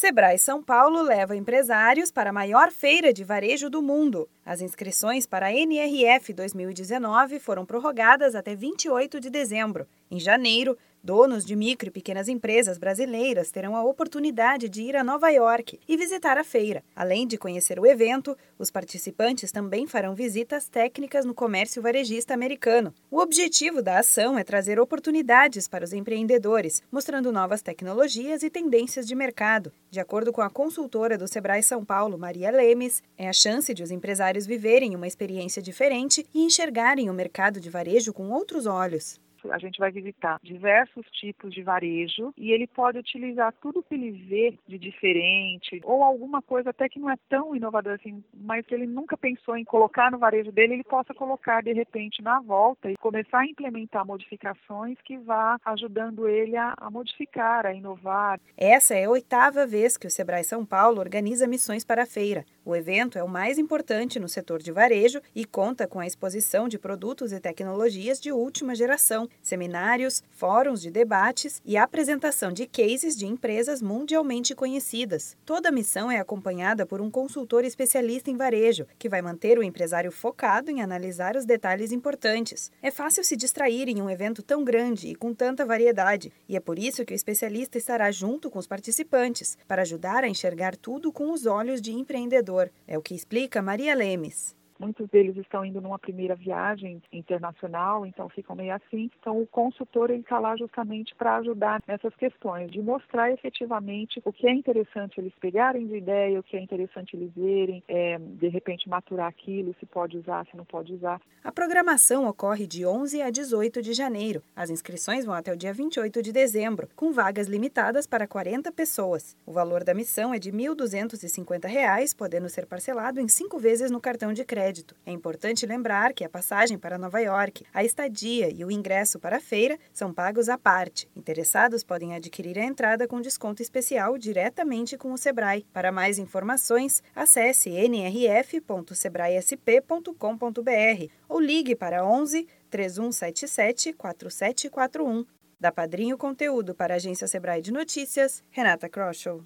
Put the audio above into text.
Sebrae São Paulo leva empresários para a maior feira de varejo do mundo. As inscrições para a NRF 2019 foram prorrogadas até 28 de dezembro. Em janeiro, donos de micro e pequenas empresas brasileiras terão a oportunidade de ir a Nova York e visitar a feira. Além de conhecer o evento, os participantes também farão visitas técnicas no comércio varejista americano. O objetivo da ação é trazer oportunidades para os empreendedores, mostrando novas tecnologias e tendências de mercado. De acordo com a consultora do Sebrae São Paulo, Maria Lemes, é a chance de os empresários viverem uma experiência diferente e enxergarem o mercado de varejo com outros olhos a gente vai visitar diversos tipos de varejo e ele pode utilizar tudo que ele vê de diferente ou alguma coisa até que não é tão inovador assim, mas que ele nunca pensou em colocar no varejo dele, ele possa colocar de repente na volta e começar a implementar modificações que vá ajudando ele a, a modificar, a inovar. Essa é a oitava vez que o Sebrae São Paulo organiza missões para a feira. O evento é o mais importante no setor de varejo e conta com a exposição de produtos e tecnologias de última geração, seminários, fóruns de debates e apresentação de cases de empresas mundialmente conhecidas. Toda a missão é acompanhada por um consultor especialista em varejo, que vai manter o empresário focado em analisar os detalhes importantes. É fácil se distrair em um evento tão grande e com tanta variedade, e é por isso que o especialista estará junto com os participantes, para ajudar a enxergar tudo com os olhos de empreendedor. É o que explica Maria Lemes. Muitos deles estão indo numa primeira viagem internacional, então ficam meio assim. Então, o consultor está lá justamente para ajudar nessas questões, de mostrar efetivamente o que é interessante eles pegarem de ideia, o que é interessante eles verem, é, de repente maturar aquilo, se pode usar, se não pode usar. A programação ocorre de 11 a 18 de janeiro. As inscrições vão até o dia 28 de dezembro, com vagas limitadas para 40 pessoas. O valor da missão é de R$ 1.250, podendo ser parcelado em cinco vezes no cartão de crédito crédito. É importante lembrar que a passagem para Nova York, a estadia e o ingresso para a feira são pagos à parte. Interessados podem adquirir a entrada com desconto especial diretamente com o Sebrae. Para mais informações, acesse nrf.sebraesp.com.br ou ligue para 11 3177 4741. Da Padrinho Conteúdo para a Agência Sebrae de Notícias, Renata Kroschel.